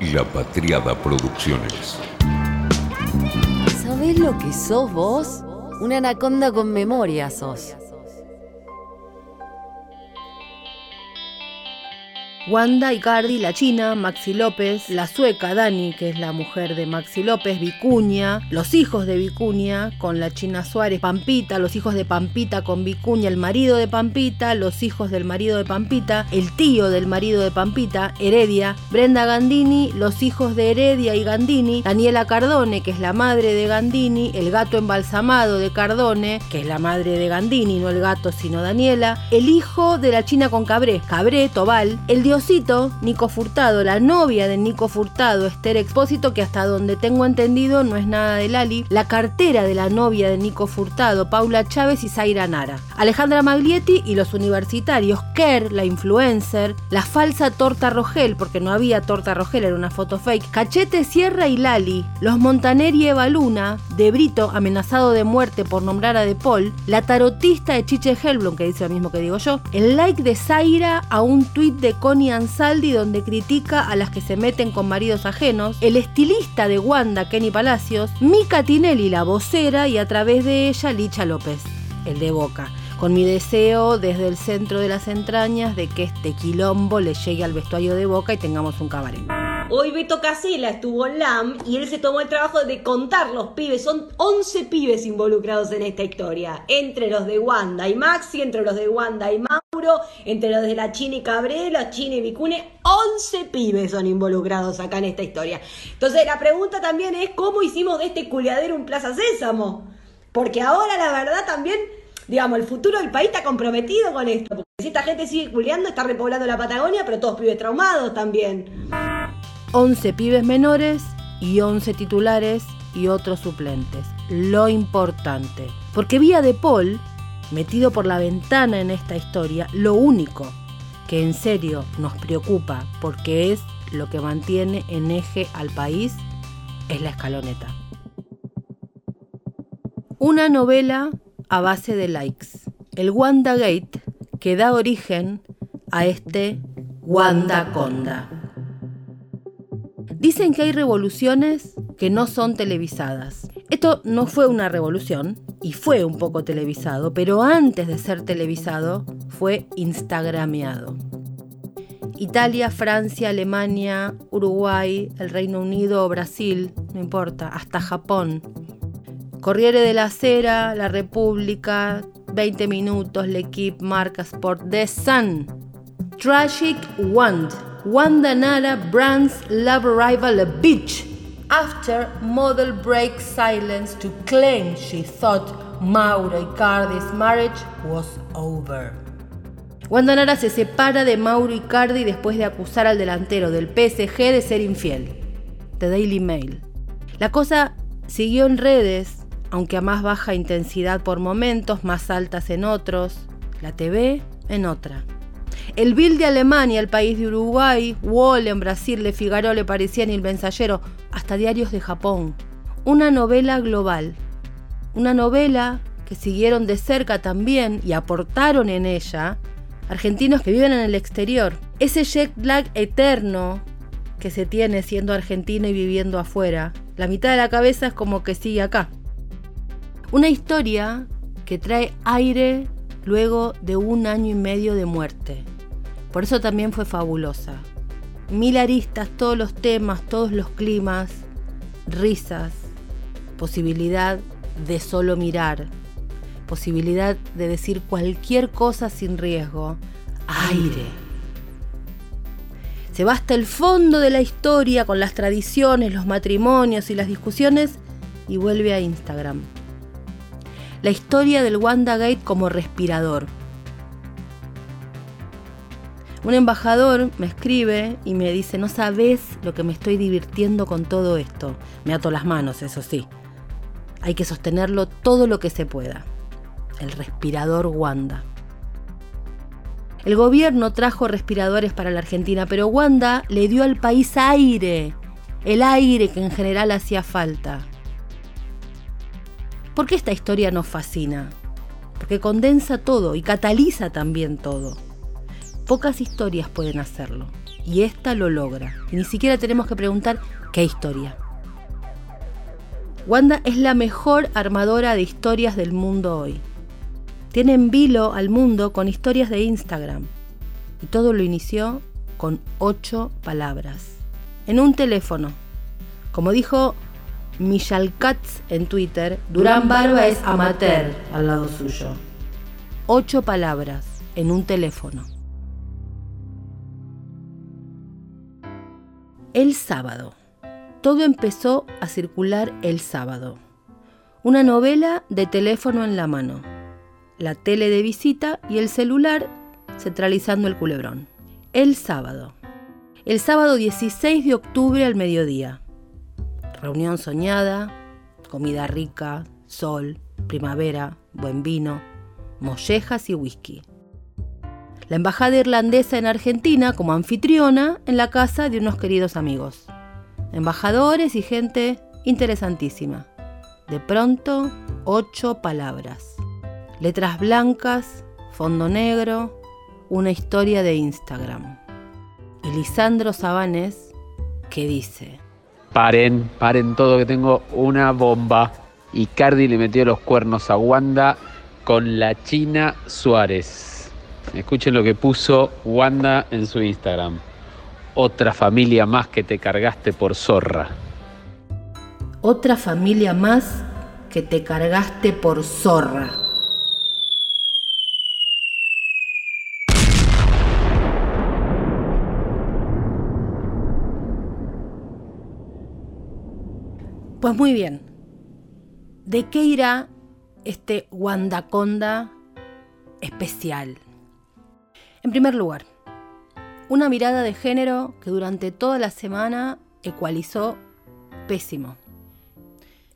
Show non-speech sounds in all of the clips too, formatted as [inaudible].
La Patriada Producciones. ¿Sabés lo que sos vos? Una anaconda con memoria sos. Wanda Icardi, la china, Maxi López, la sueca Dani, que es la mujer de Maxi López, Vicuña, los hijos de Vicuña con la china Suárez, Pampita, los hijos de Pampita con Vicuña, el marido de Pampita, los hijos del marido de Pampita, el tío del marido de Pampita, Heredia, Brenda Gandini, los hijos de Heredia y Gandini, Daniela Cardone, que es la madre de Gandini, el gato embalsamado de Cardone, que es la madre de Gandini, no el gato sino Daniela, el hijo de la china con Cabré, Cabré, Tobal, el dios Nico Furtado, la novia de Nico Furtado, Esther Expósito, que hasta donde tengo entendido no es nada de Lali, la cartera de la novia de Nico Furtado, Paula Chávez y Zaira Nara, Alejandra Maglietti y los universitarios, Kerr, la influencer, la falsa torta Rogel, porque no había torta Rogel, era una foto fake, Cachete Sierra y Lali, los Montaner y Eva Luna, De Brito amenazado de muerte por nombrar a De Paul, la tarotista de Chiche Helblom, que dice lo mismo que digo yo, el like de Zaira a un tuit de Connie Ansaldi donde critica a las que se meten con maridos ajenos, el estilista de Wanda, Kenny Palacios, Mika Tinelli, la vocera, y a través de ella, Licha López, el de Boca con mi deseo desde el centro de las entrañas de que este quilombo le llegue al vestuario de boca y tengamos un cabaret. Hoy Beto Casela estuvo en LAM y él se tomó el trabajo de contar los pibes. Son 11 pibes involucrados en esta historia. Entre los de Wanda y Maxi, entre los de Wanda y Mauro, entre los de la China y Cabré, la China y Vicune. 11 pibes son involucrados acá en esta historia. Entonces la pregunta también es cómo hicimos de este culiadero un Plaza Sésamo. Porque ahora la verdad también digamos, el futuro del país está comprometido con esto. Porque si esta gente sigue culeando, está repoblando la Patagonia, pero todos pibes traumados también. 11 pibes menores y 11 titulares y otros suplentes. Lo importante. Porque Vía de Paul, metido por la ventana en esta historia, lo único que en serio nos preocupa, porque es lo que mantiene en eje al país, es la escaloneta. Una novela a base de likes. El WandaGate que da origen a este WandaConda. Dicen que hay revoluciones que no son televisadas. Esto no fue una revolución y fue un poco televisado, pero antes de ser televisado fue instagrameado. Italia, Francia, Alemania, Uruguay, el Reino Unido, Brasil, no importa, hasta Japón, Corriere de la Cera, La República, 20 minutos, L'Equipe, Marca Sport, The Sun. Tragic Wand. Wanda Nara brands love arrival a bitch. After model breaks silence to claim she thought Mauro Icardi's marriage was over. Wanda Nara se separa de Mauro Icardi después de acusar al delantero del PSG de ser infiel. The Daily Mail. La cosa siguió en redes aunque a más baja intensidad por momentos, más altas en otros, la TV en otra. El Bill de Alemania, el país de Uruguay, Wall en Brasil, Le Figaro, Le Parisien y El Mensajero, hasta diarios de Japón. Una novela global. Una novela que siguieron de cerca también y aportaron en ella argentinos que viven en el exterior. Ese jet lag eterno que se tiene siendo argentino y viviendo afuera. La mitad de la cabeza es como que sigue acá. Una historia que trae aire luego de un año y medio de muerte. Por eso también fue fabulosa. Mil aristas, todos los temas, todos los climas, risas, posibilidad de solo mirar, posibilidad de decir cualquier cosa sin riesgo, aire. Se va hasta el fondo de la historia con las tradiciones, los matrimonios y las discusiones y vuelve a Instagram la historia del WandaGate como respirador. Un embajador me escribe y me dice, no sabes lo que me estoy divirtiendo con todo esto. Me ato las manos, eso sí. Hay que sostenerlo todo lo que se pueda. El respirador Wanda. El gobierno trajo respiradores para la Argentina, pero Wanda le dio al país aire, el aire que en general hacía falta. ¿Por qué esta historia nos fascina? Porque condensa todo y cataliza también todo. Pocas historias pueden hacerlo. y esta lo logra. Y ni siquiera tenemos que preguntar qué historia. Wanda es la mejor armadora de historias del mundo hoy. Tiene en vilo al mundo con historias de Instagram. Y todo lo inició con ocho palabras. En un teléfono. Como dijo Michelle Katz en Twitter, Durán Barba es amateur al lado suyo. Ocho palabras en un teléfono. El sábado. Todo empezó a circular el sábado. Una novela de teléfono en la mano, la tele de visita y el celular centralizando el culebrón. El sábado. El sábado 16 de octubre al mediodía. Reunión soñada, comida rica, sol, primavera, buen vino, mollejas y whisky. La embajada irlandesa en Argentina como anfitriona en la casa de unos queridos amigos. Embajadores y gente interesantísima. De pronto, ocho palabras. Letras blancas, fondo negro, una historia de Instagram. Y Lisandro Sabanes que dice... Paren, paren todo que tengo una bomba. Y Cardi le metió los cuernos a Wanda con la China Suárez. Escuchen lo que puso Wanda en su Instagram. Otra familia más que te cargaste por zorra. Otra familia más que te cargaste por zorra. Pues muy bien. ¿De qué irá este Wandaconda especial? En primer lugar, una mirada de género que durante toda la semana ecualizó pésimo.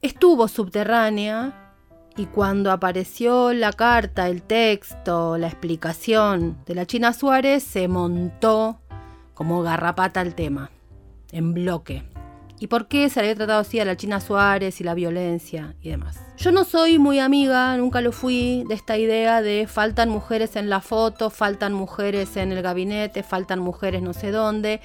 Estuvo subterránea y cuando apareció la carta, el texto, la explicación de la China Suárez, se montó como garrapata el tema, en bloque y por qué se le había tratado así a la China Suárez y la violencia y demás. Yo no soy muy amiga, nunca lo fui, de esta idea de faltan mujeres en la foto, faltan mujeres en el gabinete, faltan mujeres no sé dónde,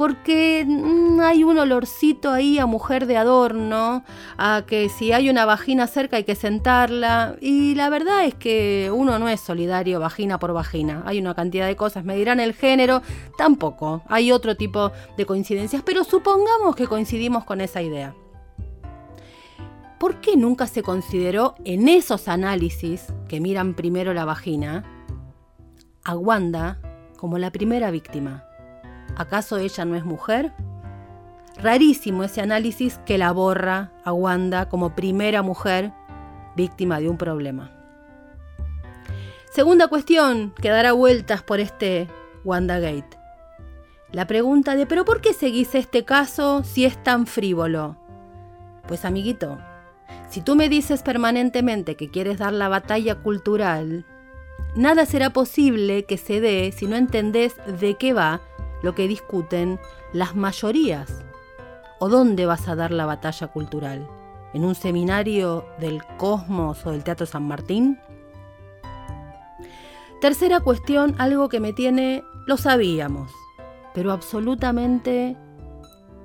porque mm, hay un olorcito ahí a mujer de adorno, a que si hay una vagina cerca hay que sentarla, y la verdad es que uno no es solidario vagina por vagina, hay una cantidad de cosas, me dirán el género, tampoco, hay otro tipo de coincidencias, pero supongamos que coincidimos con esa idea. ¿Por qué nunca se consideró en esos análisis que miran primero la vagina a Wanda como la primera víctima? ¿Acaso ella no es mujer? Rarísimo ese análisis que la borra a Wanda como primera mujer víctima de un problema. Segunda cuestión que dará vueltas por este WandaGate. La pregunta de ¿pero por qué seguís este caso si es tan frívolo? Pues amiguito, si tú me dices permanentemente que quieres dar la batalla cultural, nada será posible que se dé si no entendés de qué va lo que discuten las mayorías. ¿O dónde vas a dar la batalla cultural? ¿En un seminario del Cosmos o del Teatro San Martín? Tercera cuestión, algo que me tiene, lo sabíamos, pero absolutamente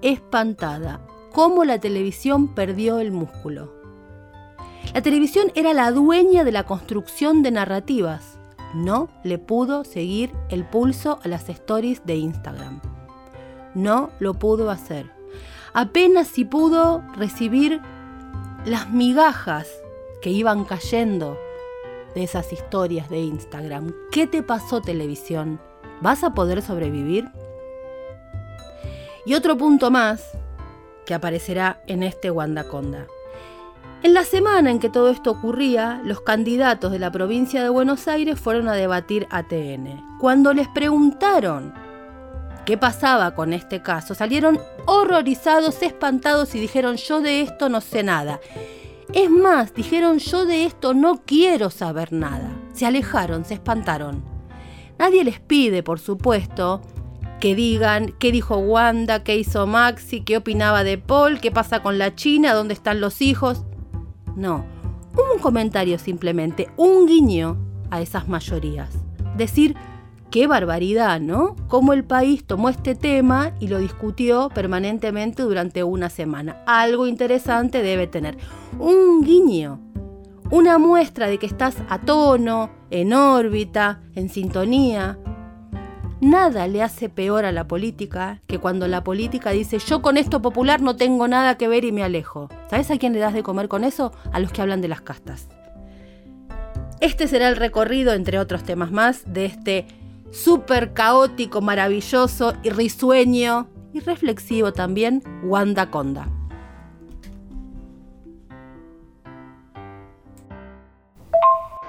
espantada. ¿Cómo la televisión perdió el músculo? La televisión era la dueña de la construcción de narrativas no le pudo seguir el pulso a las stories de Instagram. No lo pudo hacer. Apenas si pudo recibir las migajas que iban cayendo de esas historias de Instagram. ¿Qué te pasó televisión? ¿Vas a poder sobrevivir? Y otro punto más que aparecerá en este Wandaconda. En la semana en que todo esto ocurría, los candidatos de la provincia de Buenos Aires fueron a debatir ATN. Cuando les preguntaron qué pasaba con este caso, salieron horrorizados, espantados y dijeron yo de esto no sé nada. Es más, dijeron yo de esto no quiero saber nada. Se alejaron, se espantaron. Nadie les pide, por supuesto, que digan qué dijo Wanda, qué hizo Maxi, qué opinaba de Paul, qué pasa con la China, dónde están los hijos. No, un comentario simplemente, un guiño a esas mayorías. Decir, qué barbaridad, ¿no? Cómo el país tomó este tema y lo discutió permanentemente durante una semana. Algo interesante debe tener. Un guiño, una muestra de que estás a tono, en órbita, en sintonía. Nada le hace peor a la política que cuando la política dice yo con esto popular no tengo nada que ver y me alejo. ¿Sabes a quién le das de comer con eso? A los que hablan de las castas. Este será el recorrido, entre otros temas más, de este súper caótico, maravilloso y risueño y reflexivo también Wanda Conda.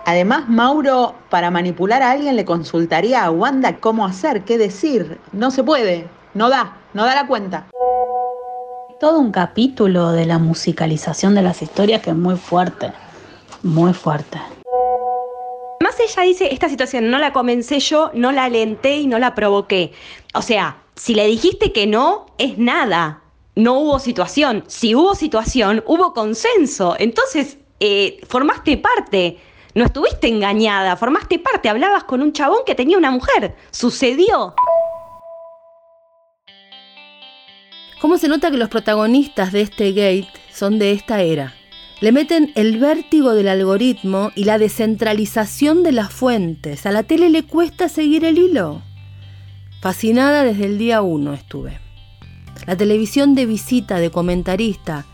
Además, Mauro, para manipular a alguien le consultaría a Wanda cómo hacer, qué decir. No se puede, no da, no da la cuenta. Todo un capítulo de la musicalización de las historias que es muy fuerte, muy fuerte. Más ella dice, esta situación no la comencé yo, no la alenté y no la provoqué. O sea, si le dijiste que no, es nada. No hubo situación. Si hubo situación, hubo consenso. Entonces, eh, formaste parte. No estuviste engañada, formaste parte, hablabas con un chabón que tenía una mujer. Sucedió. ¿Cómo se nota que los protagonistas de este gate son de esta era? Le meten el vértigo del algoritmo y la descentralización de las fuentes. A la tele le cuesta seguir el hilo. Fascinada desde el día uno estuve. La televisión de visita, de comentarista.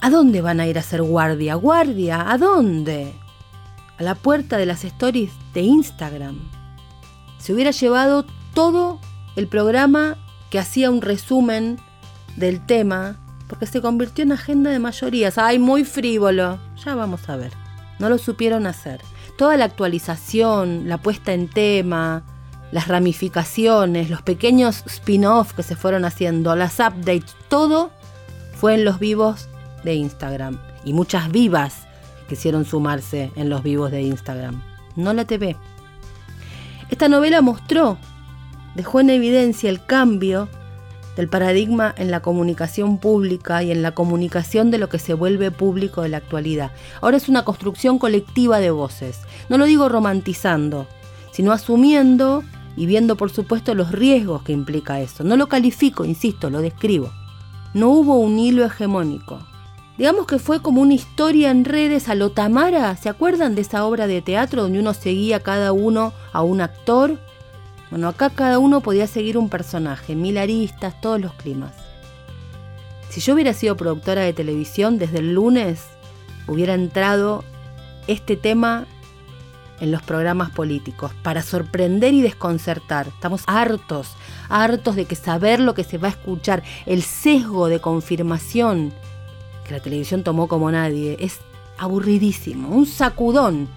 ¿A dónde van a ir a hacer guardia? ¿Guardia? ¿A dónde? La puerta de las stories de Instagram. Se hubiera llevado todo el programa que hacía un resumen del tema, porque se convirtió en agenda de mayorías. ¡Ay, muy frívolo! Ya vamos a ver. No lo supieron hacer. Toda la actualización, la puesta en tema, las ramificaciones, los pequeños spin-off que se fueron haciendo, las updates, todo fue en los vivos de Instagram. Y muchas vivas quisieron sumarse en los vivos de Instagram. No la TV. Esta novela mostró, dejó en evidencia el cambio del paradigma en la comunicación pública y en la comunicación de lo que se vuelve público de la actualidad. Ahora es una construcción colectiva de voces. No lo digo romantizando, sino asumiendo y viendo por supuesto los riesgos que implica eso. No lo califico, insisto, lo describo. No hubo un hilo hegemónico. Digamos que fue como una historia en redes a lo Tamara. ¿Se acuerdan de esa obra de teatro donde uno seguía cada uno a un actor? Bueno, acá cada uno podía seguir un personaje, mil aristas, todos los climas. Si yo hubiera sido productora de televisión desde el lunes, hubiera entrado este tema en los programas políticos para sorprender y desconcertar. Estamos hartos, hartos de que saber lo que se va a escuchar, el sesgo de confirmación la televisión tomó como nadie. Es aburridísimo, un sacudón.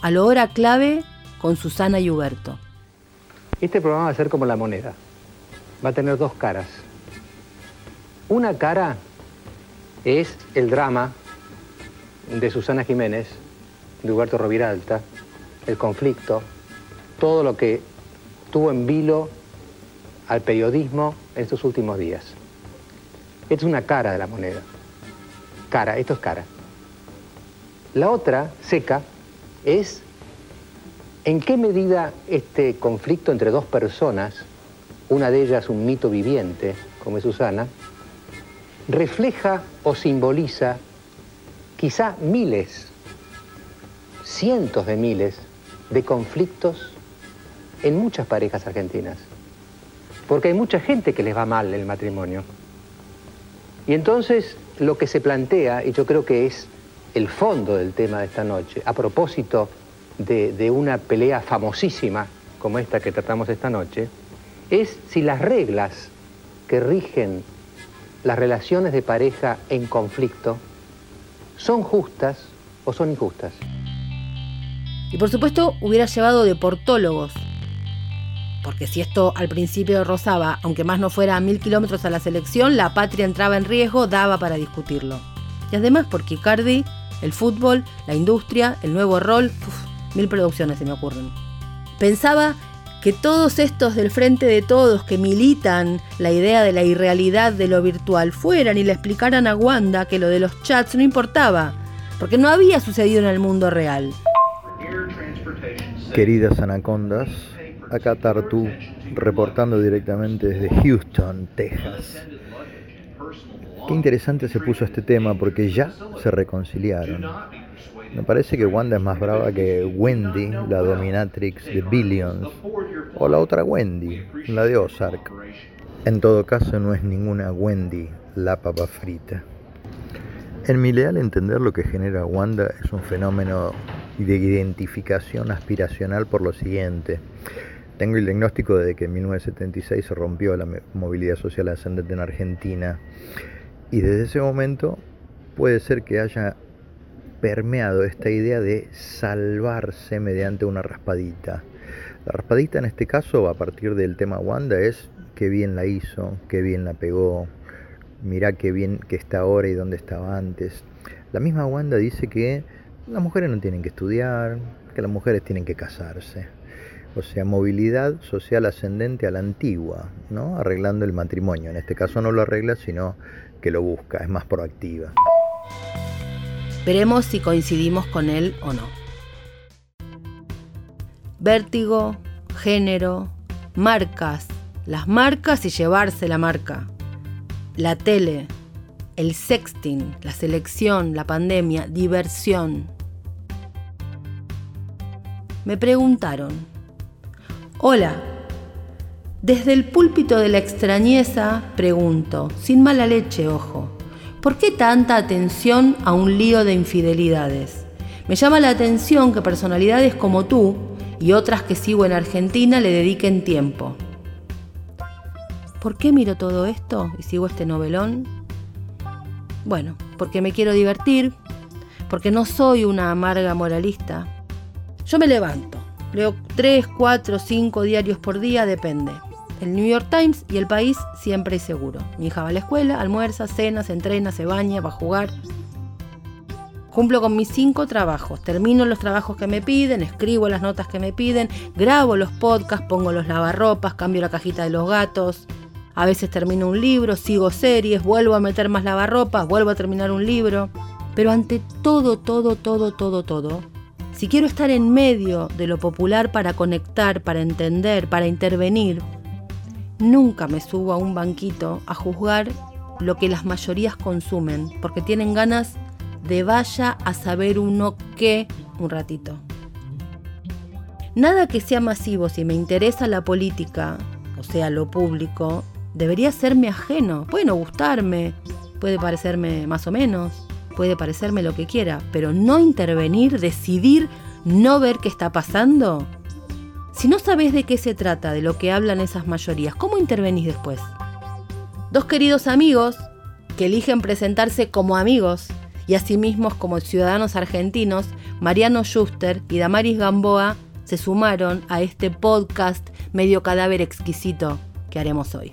A lo hora clave con Susana y Huberto. Este programa va a ser como la moneda. Va a tener dos caras. Una cara es el drama de Susana Jiménez, de Huberto Roviralta, el conflicto, todo lo que tuvo en vilo al periodismo en estos últimos días. Es una cara de la moneda cara, esto es cara. La otra, seca, es en qué medida este conflicto entre dos personas, una de ellas un mito viviente, como es Susana, refleja o simboliza quizá miles, cientos de miles de conflictos en muchas parejas argentinas. Porque hay mucha gente que les va mal el matrimonio. Y entonces lo que se plantea, y yo creo que es el fondo del tema de esta noche, a propósito de, una pelea famosísima como esta que tratamos esta noche, es si las reglas que rigen las relaciones de pareja en conflicto son justas o son injustas. Y por supuesto hubiera llevado deportólogos porque si esto al principio rozaba, aunque más no fuera a mil kilómetros a la selección, la patria entraba en riesgo, daba para discutirlo. Y además porque Icardi, el fútbol, la industria, el nuevo rol, mil producciones se me ocurren. Pensaba que todos estos del frente de todos que militan la idea de la irrealidad de lo virtual fueran y le explicaran a Wanda que lo de los chats no importaba, porque no había sucedido en el mundo real. Queridas anacondas, Acá Tartu, reportando directamente desde Houston, Texas. Qué interesante se puso este tema porque ya se reconciliaron. Me parece que Wanda es más brava que Wendy, la dominatrix de Billions, o la otra Wendy, la de Ozark. En todo caso no es ninguna Wendy la papa frita. En mi leal entender lo que genera Wanda es un fenómeno de identificación aspiracional por lo siguiente. Tengo el diagnóstico de que en 1976 se rompió la movilidad social ascendente en Argentina y desde ese momento puede ser que haya permeado esta idea de salvarse mediante una raspadita. La raspadita en este caso, a partir del tema Wanda, es qué bien la hizo, qué bien la pegó, mirá qué bien que está ahora y dónde estaba antes. La misma Wanda dice que las mujeres no tienen que estudiar, que las mujeres tienen que casarse. O sea, movilidad social ascendente a la antigua, ¿no? Arreglando el matrimonio. En este caso no lo arregla, sino que lo busca, es más proactiva. Veremos si coincidimos con él o no. Vértigo, género, marcas, las marcas y llevarse la marca. La tele, el sexting, la selección, la pandemia, diversión. Me preguntaron, hola, desde el púlpito de la extrañeza pregunto, sin mala leche, ojo, ¿Por qué tanta atención a un lío de infidelidades? Me llama la atención que personalidades como tú y otras que sigo en Argentina le dediquen tiempo. ¿Por qué miro todo esto y sigo este novelón? Bueno, porque me quiero divertir, porque no soy una amarga moralista. Yo me levanto, leo 3, 4, 5 diarios por día, depende el New York Times y el país siempre es seguro. Mi hija va a la escuela, almuerza, cena, se entrena, se baña, va a jugar. Cumplo con mis cinco trabajos, termino los trabajos que me piden, escribo las notas que me piden, grabo los podcasts, pongo los lavarropas, cambio la cajita de los gatos. A veces termino un libro, sigo series, vuelvo a meter más lavarropas, vuelvo a terminar un libro. Pero ante todo, todo, todo, todo, todo, si quiero estar en medio de lo popular para conectar, para entender, para intervenir, Nunca me subo a un banquito a juzgar lo que las mayorías consumen, porque tienen ganas de vaya a saber uno qué un ratito. Nada que sea masivo si me interesa la política, o sea, lo público, debería serme ajeno. Puede no gustarme, puede parecerme más o menos, puede parecerme lo que quiera, pero no intervenir, decidir no ver qué está pasando, si no sabes de qué se trata, de lo que hablan esas mayorías, ¿cómo intervenís después? Dos queridos amigos que eligen presentarse como amigos y asimismo como ciudadanos argentinos, Mariano Schuster y Damaris Gamboa, se sumaron a este podcast medio cadáver exquisito que haremos hoy.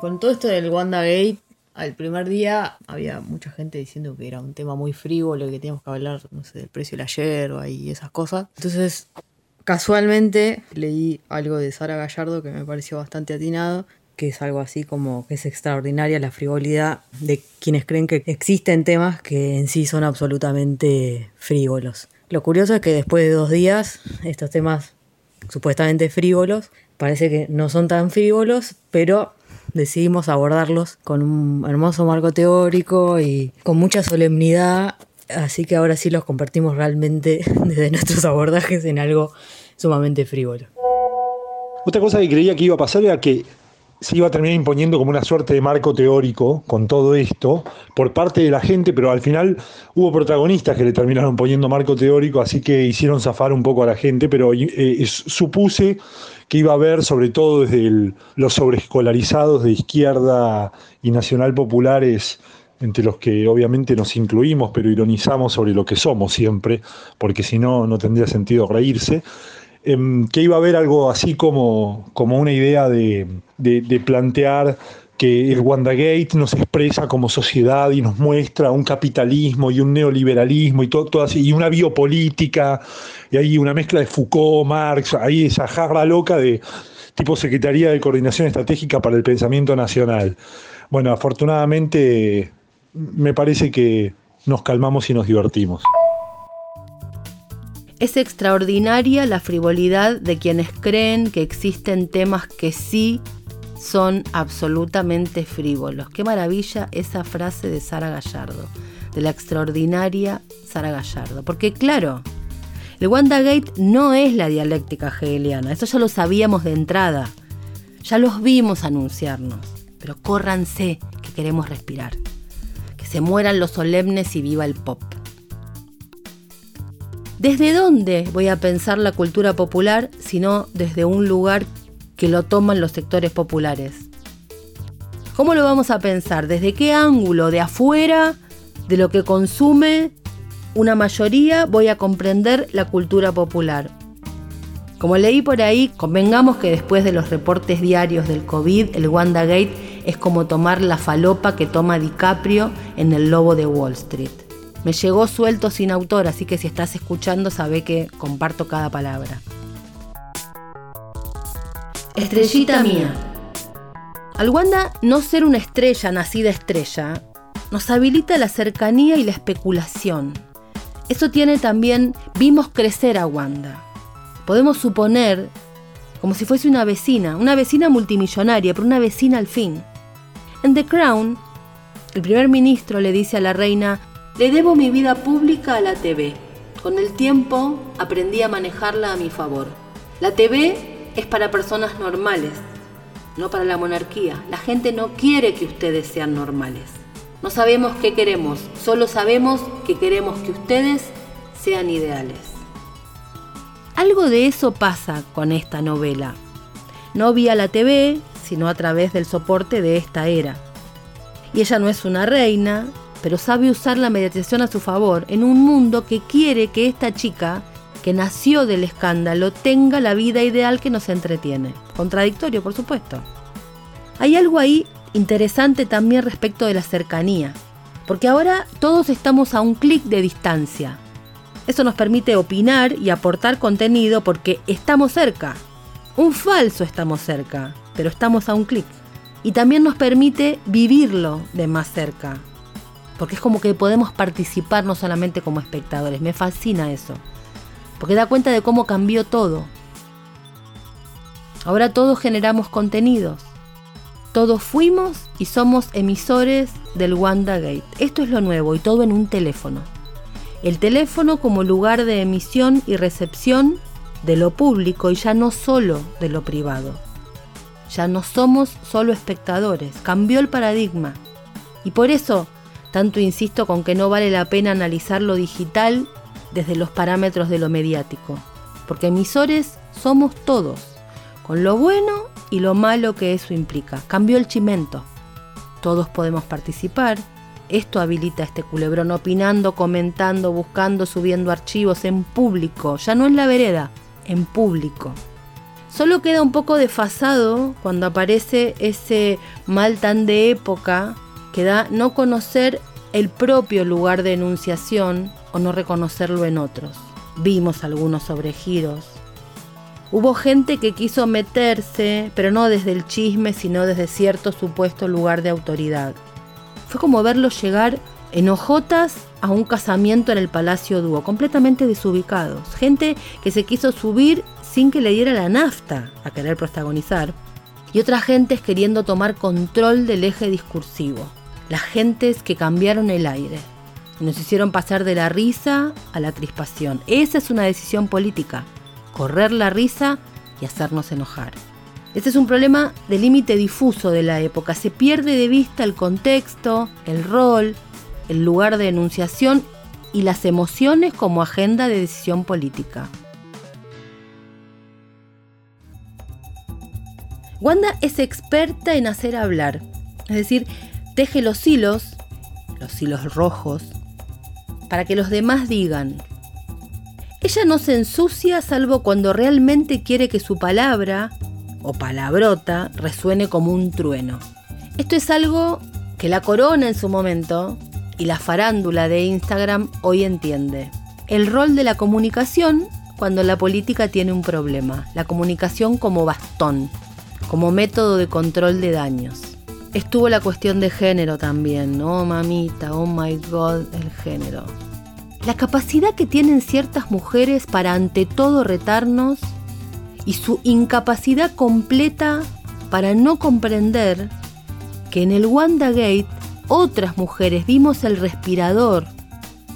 Con todo esto del WandaGate, al primer día había mucha gente diciendo que era un tema muy frívolo, que teníamos que hablar, no sé, del precio de la yerba y esas cosas. Entonces Casualmente leí algo de Sara Gallardo que me pareció bastante atinado, que es algo así como que es extraordinaria la frivolidad de quienes creen que existen temas que en sí son absolutamente frívolos. Lo curioso es que después de dos días, estos temas supuestamente frívolos, parece que no son tan frívolos, pero decidimos abordarlos con un hermoso marco teórico y con mucha solemnidad Así que ahora sí los compartimos realmente [laughs] desde nuestros abordajes en algo sumamente frívolo. Otra cosa que creía que iba a pasar era que se iba a terminar imponiendo como una suerte de marco teórico con todo esto por parte de la gente, pero al final hubo protagonistas que le terminaron poniendo marco teórico, así que hicieron zafar un poco a la gente, pero eh, supuse que iba a haber, sobre todo desde los sobreescolarizados de izquierda y nacional populares, entre los que obviamente nos incluimos, pero ironizamos sobre lo que somos siempre, porque si no, no tendría sentido reírse, que iba a haber algo así como, como una idea de, plantear que el WandaGate nos expresa como sociedad y nos muestra un capitalismo y un neoliberalismo y todo, así, y una biopolítica, y hay una mezcla de Foucault, Marx, ahí esa jarra loca de tipo Secretaría de Coordinación Estratégica para el Pensamiento Nacional. Bueno, afortunadamente me parece que nos calmamos y nos divertimos. Es extraordinaria la frivolidad de quienes creen que existen temas que sí son absolutamente frívolos. Qué maravilla esa frase de Sara Gallardo, de la extraordinaria Sara Gallardo. Porque claro, el WandaGate no es la dialéctica hegeliana, eso ya lo sabíamos de entrada. Ya los vimos anunciarnos, pero córranse que queremos respirar. Que se mueran los solemnes y viva el pop. ¿Desde dónde voy a pensar la cultura popular sino desde un lugar que lo toman los sectores populares? ¿Cómo lo vamos a pensar? ¿Desde qué ángulo? ¿De afuera? ¿De lo que consume una mayoría? Voy a comprender la cultura popular. Como leí por ahí, convengamos que después de los reportes diarios del COVID, el WandaGate es como tomar la falopa que toma DiCaprio en El Lobo de Wall Street. Me llegó suelto sin autor, así que si estás escuchando sabe que comparto cada palabra. Estrellita mía. Al Wanda no ser una estrella nacida estrella, nos habilita la cercanía y la especulación. Eso tiene también, vimos crecer a Wanda. Podemos suponer, como si fuese una vecina, una vecina multimillonaria, pero una vecina al fin. En The Crown, el primer ministro le dice a la reina, le debo mi vida pública a la TV. Con el tiempo aprendí a manejarla a mi favor. La TV es para personas normales, no para la monarquía. La gente no quiere que ustedes sean normales. No sabemos qué queremos, solo sabemos que queremos que ustedes sean ideales. Algo de eso pasa con esta novela. No vía la TV, sino a través del soporte de esta era. Y ella no es una reina, pero sabe usar la mediación a su favor en un mundo que quiere que esta chica, que nació del escándalo, tenga la vida ideal que nos entretiene. Contradictorio, por supuesto. Hay algo ahí interesante también respecto de la cercanía, porque ahora todos estamos a un clic de distancia. Eso nos permite opinar y aportar contenido porque estamos cerca. Un falso estamos cerca, pero estamos a un clic. Y también nos permite vivirlo de más cerca, porque es como que podemos participar no solamente como espectadores. Me fascina eso, porque da cuenta de cómo cambió todo. Ahora todos generamos contenidos. Todos fuimos y somos emisores del WandaGate. Esto es lo nuevo y todo en un teléfono. El teléfono como lugar de emisión y recepción de lo público y ya no solo de lo privado. Ya no somos solo espectadores, cambió el paradigma. Y por eso tanto insisto con que no vale la pena analizar lo digital desde los parámetros de lo mediático, porque emisores somos todos, con lo bueno y lo malo que eso implica. Cambió el chimento. Todos podemos participar. Esto habilita este culebrón opinando, comentando, buscando, subiendo archivos en público. Ya no en la vereda, en público. Solo queda un poco desfasado cuando aparece ese mal tan de época que da no conocer el propio lugar de enunciación o no reconocerlo en otros. Vimos algunos sobregiros. Hubo gente que quiso meterse, pero no desde el chisme, sino desde cierto supuesto lugar de autoridad. Fue como verlos llegar en hojotas a un casamiento en el Palacio Dúo, completamente desubicados. Gente que se quiso subir sin que le diera la nafta a querer protagonizar. Y otras gentes queriendo tomar control del eje discursivo. Las gentes que cambiaron el aire. Nos hicieron pasar de la risa a la crispación. Esa es una decisión política. Correr la risa y hacernos enojar. Este es un problema de límite difuso de la época. Se pierde de vista el contexto, el rol, el lugar de enunciación y las emociones como agenda de decisión política. Wanda es experta en hacer hablar, es decir, teje los hilos, los hilos rojos, para que los demás digan. Ella no se ensucia salvo cuando realmente quiere que su palabra, o palabrota, resuene como un trueno. Esto es algo que la corona en su momento y la farándula de Instagram hoy entiende. El rol de la comunicación cuando la política tiene un problema. La comunicación como bastón, como método de control de daños. Estuvo la cuestión de género también, ¿no? Mamita, oh my god, el género. La capacidad que tienen ciertas mujeres para ante todo retarnos y su incapacidad completa para no comprender que en el WandaGate otras mujeres dimos el respirador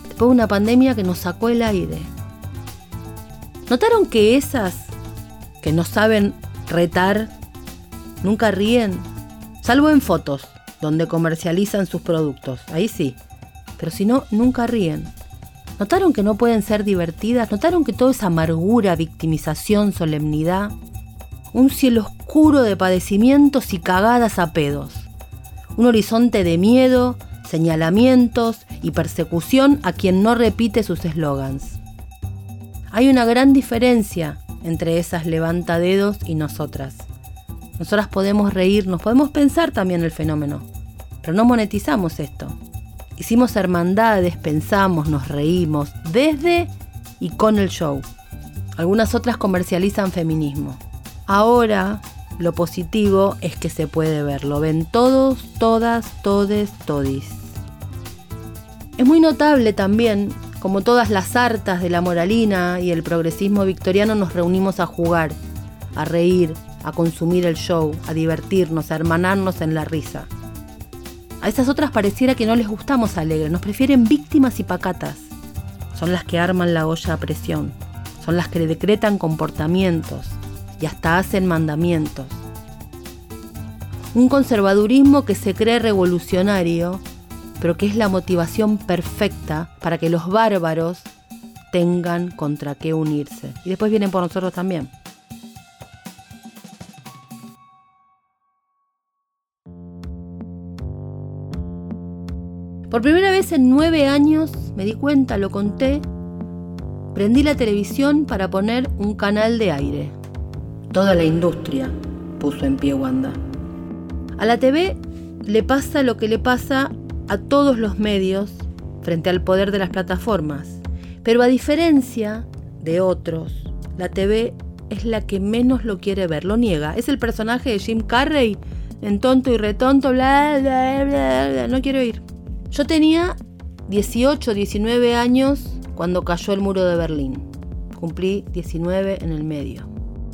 después de una pandemia que nos sacó el aire. ¿Notaron que esas que no saben retar nunca ríen? Salvo en fotos, donde comercializan sus productos. Ahí sí. Pero si no, nunca ríen. ¿Notaron que no pueden ser divertidas? ¿Notaron que todo es amargura, victimización, solemnidad? Un cielo oscuro de padecimientos y cagadas a pedos. Un horizonte de miedo, señalamientos y persecución a quien no repite sus eslogans. Hay una gran diferencia entre esas levantadedos y nosotras. Nosotras podemos reírnos, podemos pensar también el fenómeno, pero no monetizamos esto. Hicimos hermandades, pensamos, nos reímos, desde y con el show. Algunas otras comercializan feminismo. Ahora, lo positivo es que se puede ver. Lo ven todos, todas, todes, todis. Es muy notable también como todas las hartas de la moralina y el progresismo victoriano nos reunimos a jugar, a reír, a consumir el show, a divertirnos, a hermanarnos en la risa. A esas otras pareciera que no les gustamos alegres, nos prefieren víctimas y pacatas. Son las que arman la olla a presión, son las que decretan comportamientos y hasta hacen mandamientos. Un conservadurismo que se cree revolucionario, pero que es la motivación perfecta para que los bárbaros tengan contra qué unirse. Y después vienen por nosotros también. Por primera vez en nueve años me di cuenta, lo conté, prendí la televisión para poner un canal de aire. Toda la industria puso en pie Wanda. A la TV le pasa lo que le pasa a todos los medios frente al poder de las plataformas. Pero a diferencia de otros, la TV es la que menos lo quiere ver, lo niega. Es el personaje de Jim Carrey en tonto y retonto, bla, bla, bla, bla, no quiero ir. Yo tenía 18, 19 años cuando cayó el muro de Berlín. Cumplí 19 en el medio.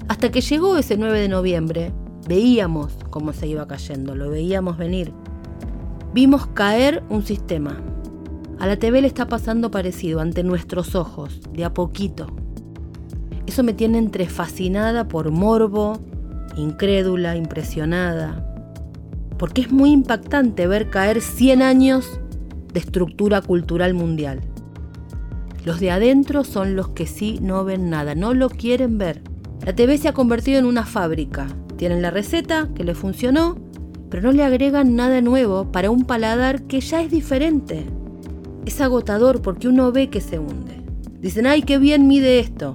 Hasta que llegó ese 9 de noviembre, veíamos cómo se iba cayendo, lo veíamos venir. Vimos caer un sistema. A la TV le está pasando parecido ante nuestros ojos, de a poquito. Eso me tiene entre fascinada por morbo, incrédula, impresionada. Porque es muy impactante ver caer 100 años de estructura cultural mundial. Los de adentro son los que sí no ven nada, no lo quieren ver. La TV se ha convertido en una fábrica. Tienen la receta que le funcionó, pero no le agregan nada nuevo para un paladar que ya es diferente. Es agotador porque uno ve que se hunde. Dicen, ay, qué bien mide esto.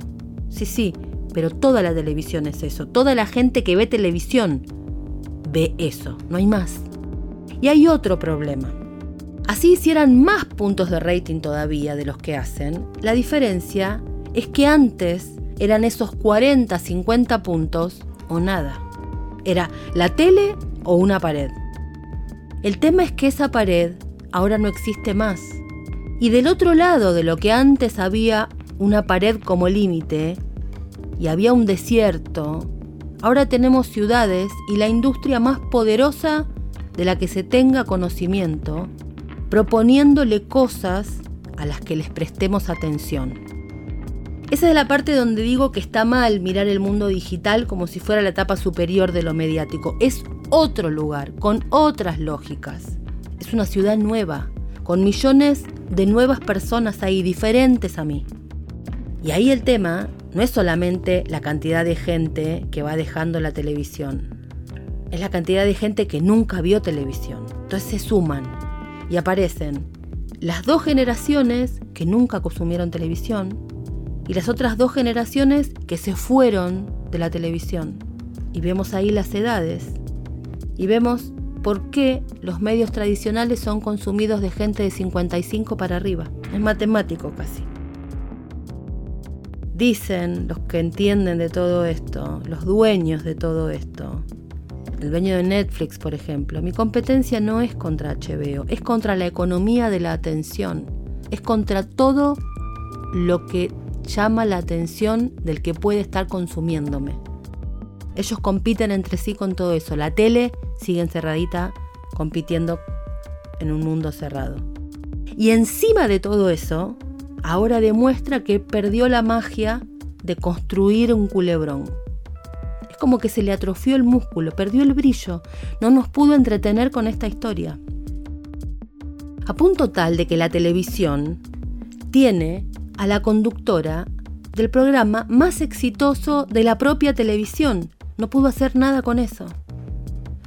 Sí, sí, pero toda la televisión es eso. Toda la gente que ve televisión ve eso, no hay más. Y hay otro problema. Así hicieran más puntos de rating todavía de los que hacen, la diferencia es que antes eran esos 40, 50 puntos o nada. Era la tele o una pared. El tema es que esa pared ahora no existe más. Y del otro lado de lo que antes había una pared como límite y había un desierto, ahora tenemos ciudades y la industria más poderosa de la que se tenga conocimiento proponiéndole cosas a las que les prestemos atención. Esa es la parte donde digo que está mal mirar el mundo digital como si fuera la etapa superior de lo mediático. Es otro lugar, con otras lógicas. Es una ciudad nueva, con millones de nuevas personas ahí, diferentes a mí. Y ahí el tema no es solamente la cantidad de gente que va dejando la televisión, es la cantidad de gente que nunca vio televisión. Entonces se suman y aparecen las dos generaciones que nunca consumieron televisión y las otras dos generaciones que se fueron de la televisión. Y vemos ahí las edades y vemos por qué los medios tradicionales son consumidos de gente de 55 para arriba. Es matemático casi. Dicen los que entienden de todo esto, los dueños de todo esto, el dueño de Netflix, por ejemplo, mi competencia no es contra HBO, es contra la economía de la atención, es contra todo lo que llama la atención del que puede estar consumiéndome. Ellos compiten entre sí con todo eso. La tele sigue encerradita compitiendo en un mundo cerrado. Y encima de todo eso, ahora demuestra que perdió la magia de construir un culebrón. Como que se le atrofió el músculo, perdió el brillo, no nos pudo entretener con esta historia. A punto tal de que la televisión tiene a la conductora del programa más exitoso de la propia televisión. No pudo hacer nada con eso.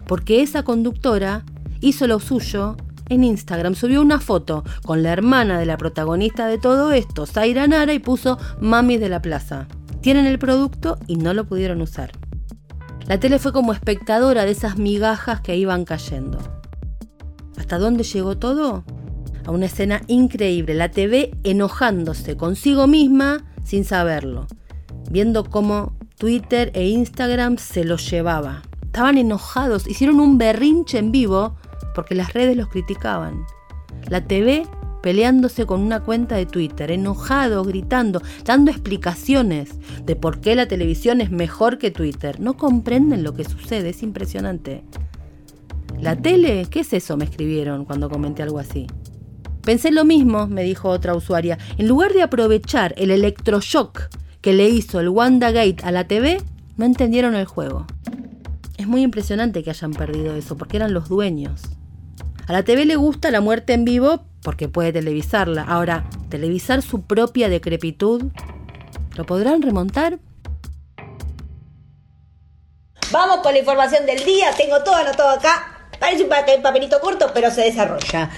Porque esa conductora hizo lo suyo en Instagram. Subió una foto con la hermana de la protagonista de todo esto, Zaira Nara, y puso Mamis de la Plaza. Tienen el producto y no lo pudieron usar. La tele fue como espectadora de esas migajas que iban cayendo. ¿Hasta dónde llegó todo? a una escena increíble, la TV enojándose consigo misma sin saberlo, viendo cómo Twitter e Instagram se los llevaba. Estaban enojados, hicieron un berrinche en vivo porque las redes los criticaban. La TV peleándose con una cuenta de Twitter, enojados, gritando, dando explicaciones de por qué la televisión es mejor que Twitter. No comprenden lo que sucede, es impresionante. ¿La tele? ¿Qué es eso? me escribieron cuando comenté algo así. Pensé lo mismo, me dijo otra usuaria. En lugar de aprovechar el electroshock que le hizo el WandaGate a la TV, no entendieron el juego. Es muy impresionante que hayan perdido eso, porque eran los dueños. A la TV le gusta la muerte en vivo porque puede televisarla. Ahora, televisar su propia decrepitud, ¿lo podrán remontar? Vamos con la información del día. Tengo todo anotado acá. Parece un papelito corto, pero se desarrolla.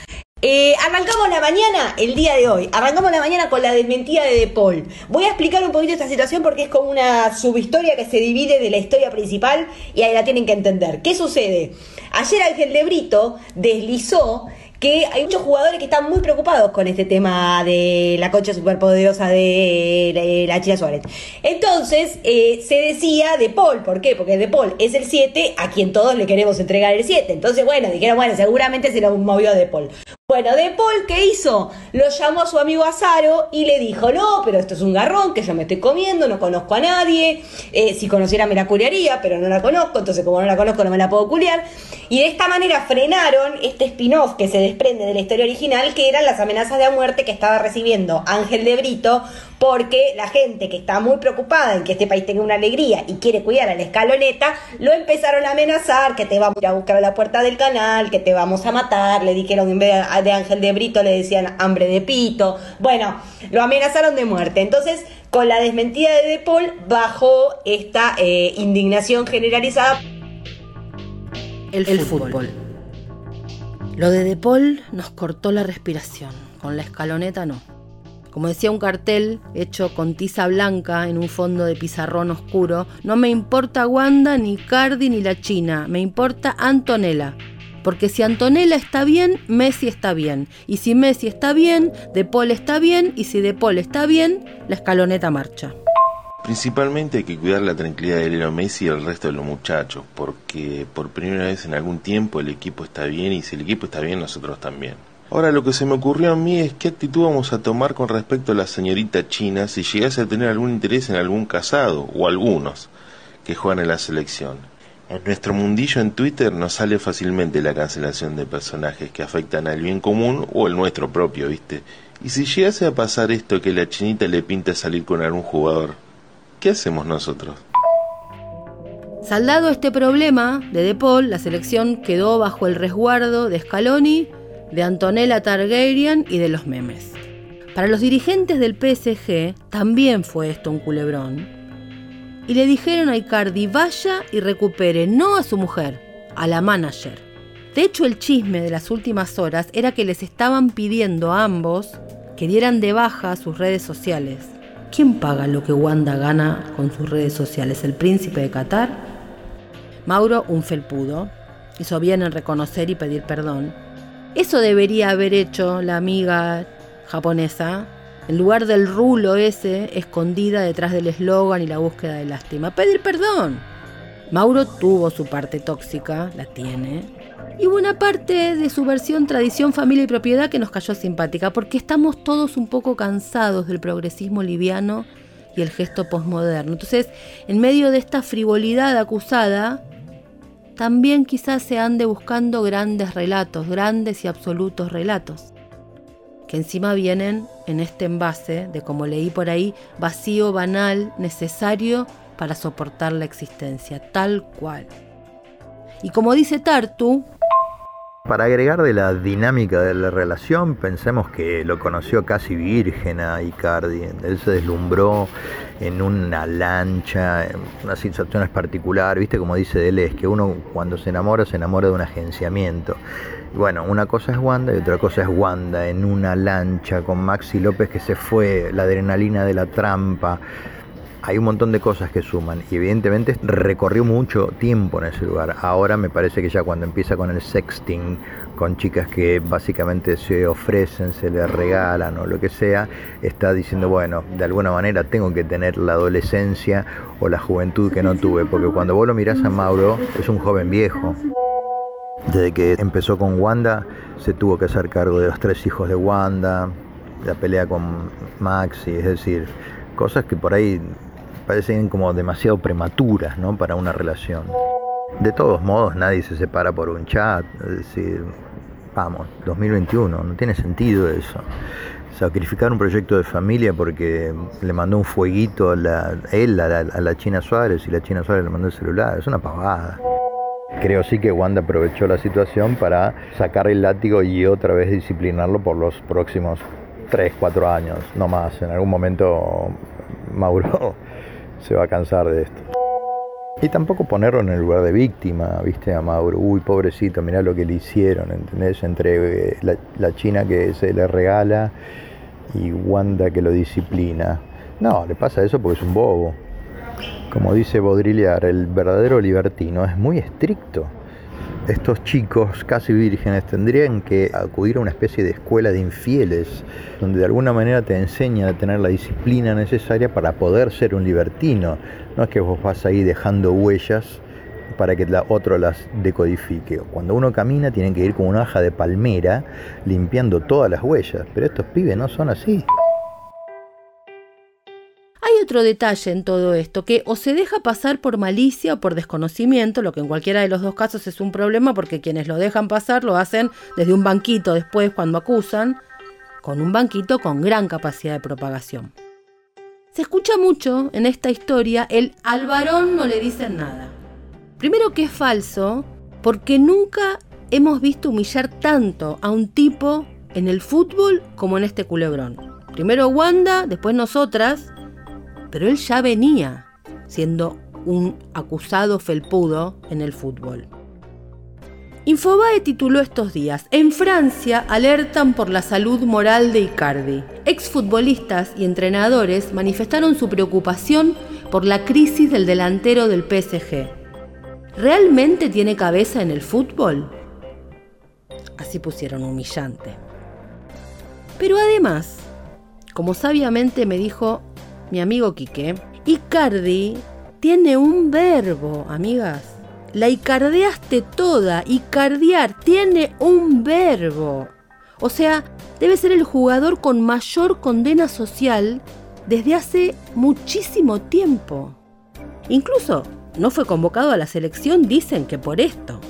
Eh, arrancamos la mañana, el día de hoy, arrancamos la mañana con la desmentida de De Paul. Voy a explicar un poquito esta situación porque es como una subhistoria que se divide de la historia principal y ahí la tienen que entender. ¿Qué sucede? Ayer Ángel de Brito deslizó que hay muchos jugadores que están muy preocupados con este tema de la concha superpoderosa de, la China Suárez. Entonces, eh, se decía de Paul, ¿por qué? Porque de Paul es el 7 a quien todos le queremos entregar el 7. Entonces, bueno, dijeron, bueno, seguramente se lo movió de Paul. Bueno, De Paul, ¿qué hizo? Lo llamó a su amigo Azaro y le dijo, no, pero esto es un garrón que yo me estoy comiendo, no conozco a nadie, eh, si conociera me la curiaría, pero no la conozco, entonces como no la conozco no me la puedo culiar. Y de esta manera frenaron este spin-off que se desprende de la historia original, que eran las amenazas de muerte que estaba recibiendo Ángel de Brito porque la gente que está muy preocupada en que este país tenga una alegría y quiere cuidar a la escaloneta, lo empezaron a amenazar, que te vamos a ir a buscar a la puerta del canal, que te vamos a matar, le dijeron en vez de Ángel de Brito le decían hambre de pito, bueno, lo amenazaron de muerte. Entonces, con la desmentida de De Paul, bajó esta eh, indignación generalizada. El, el fútbol. Lo de De Paul nos cortó la respiración, con la escaloneta no. Como decía un cartel hecho con tiza blanca en un fondo de pizarrón oscuro, no me importa Wanda, ni Cardi, ni la China, me importa Antonella. Porque si Antonella está bien, Messi está bien. Y si Messi está bien, De Paul está bien. Y si De Paul está bien, la escaloneta marcha. Principalmente hay que cuidar la tranquilidad de Leo Messi y el resto de los muchachos, porque por primera vez en algún tiempo el equipo está bien y si el equipo está bien, nosotros también. Ahora lo que se me ocurrió a mí es qué actitud vamos a tomar con respecto a la señorita China si llegase a tener algún interés en algún casado o algunos que juegan en la selección. En nuestro mundillo en Twitter nos sale fácilmente la cancelación de personajes que afectan al bien común o el nuestro propio, ¿viste? Y si llegase a pasar esto que la chinita le pinta salir con algún jugador, ¿qué hacemos nosotros? Saldado este problema de De Paul, la selección quedó bajo el resguardo de Scaloni de Antonella Targaryen y de los memes. Para los dirigentes del PSG también fue esto un culebrón. Y le dijeron a Icardi vaya y recupere no a su mujer, a la manager. De hecho, el chisme de las últimas horas era que les estaban pidiendo a ambos que dieran de baja sus redes sociales. ¿Quién paga lo que Wanda gana con sus redes sociales? ¿El príncipe de Qatar? Mauro, un felpudo, hizo bien en reconocer y pedir perdón, eso debería haber hecho la amiga japonesa, en lugar del rulo ese escondida detrás del eslogan y la búsqueda de lástima. Pedir perdón. Mauro tuvo su parte tóxica, la tiene, Y una parte de su versión tradición, familia y propiedad que nos cayó simpática, porque estamos todos un poco cansados del progresismo liviano y el gesto posmoderno. Entonces, en medio de esta frivolidad acusada, también quizás se ande buscando grandes relatos, grandes y absolutos relatos, que encima vienen en este envase de, como leí por ahí, vacío, banal, necesario para soportar la existencia, tal cual. Y como dice Tartu, para agregar de la dinámica de la relación, pensemos que lo conoció casi virgen a Icardi. Él se deslumbró en una lancha, en unas situaciones particulares. Viste, como dice es que uno cuando se enamora, se enamora de un agenciamiento. bueno, una cosa es Wanda y otra cosa es Wanda en una lancha con Maxi López que se fue, la adrenalina de la trampa hay un montón de cosas que suman y evidentemente recorrió mucho tiempo en ese lugar. Ahora me parece que ya cuando empieza con el sexting, con chicas que básicamente se ofrecen, se le regalan o lo que sea, está diciendo, bueno, de alguna manera tengo que tener la adolescencia o la juventud que no tuve, porque cuando vos lo mirás a Mauro es un joven viejo. Desde que empezó con Wanda, se tuvo que hacer cargo de los tres hijos de Wanda, la pelea con Maxi, es decir, cosas que por ahí parecen como demasiado prematuras ¿no? para una relación. De todos modos, nadie se separa por un chat, es decir, vamos, 2021, no tiene sentido eso. Sacrificar un proyecto de familia porque le mandó un fueguito a, él a la, China Suárez y la China Suárez le mandó el celular, es una pavada. Creo sí que Wanda aprovechó la situación para sacar el látigo y otra vez disciplinarlo por los próximos 3, 4 años, no más. En algún momento Mauro se va a cansar de esto. Y tampoco ponerlo en el lugar de víctima, viste, a Mauro, uy, pobrecito, mirá lo que le hicieron, ¿entendés? Entre eh, la, China que se le regala y Wanda que lo disciplina. No, le pasa eso porque es un bobo. Como dice Baudrillard, el verdadero libertino es muy estricto estos chicos casi vírgenes tendrían que acudir a una especie de escuela de infieles, donde de alguna manera te enseñan a tener la disciplina necesaria para poder ser un libertino. No es que vos vas ahí dejando huellas para que la otro las decodifique. Cuando uno camina tienen que ir con una hoja de palmera limpiando todas las huellas, pero estos pibes no son así otro detalle en todo esto, que o se deja pasar por malicia o por desconocimiento, lo que en cualquiera de los dos casos es un problema porque quienes lo dejan pasar lo hacen desde un banquito después cuando acusan, con un banquito con gran capacidad de propagación. Se escucha mucho en esta historia el al varón no le dicen nada. Primero que es falso, porque nunca hemos visto humillar tanto a un tipo en el fútbol como en este culebrón. Primero Wanda, después nosotras, pero él ya venía siendo un acusado felpudo en el fútbol. Infobae tituló estos días, En Francia alertan por la salud moral de Icardi. Exfutbolistas y entrenadores manifestaron su preocupación por la crisis del delantero del PSG. ¿Realmente tiene cabeza en el fútbol? Así pusieron humillante. Pero además, como sabiamente me dijo mi amigo Quique, Icardi tiene un verbo, amigas. La icardeaste toda. Icardiar tiene un verbo. O sea, debe ser el jugador con mayor condena social desde hace muchísimo tiempo. Incluso no fue convocado a la selección, dicen que por esto.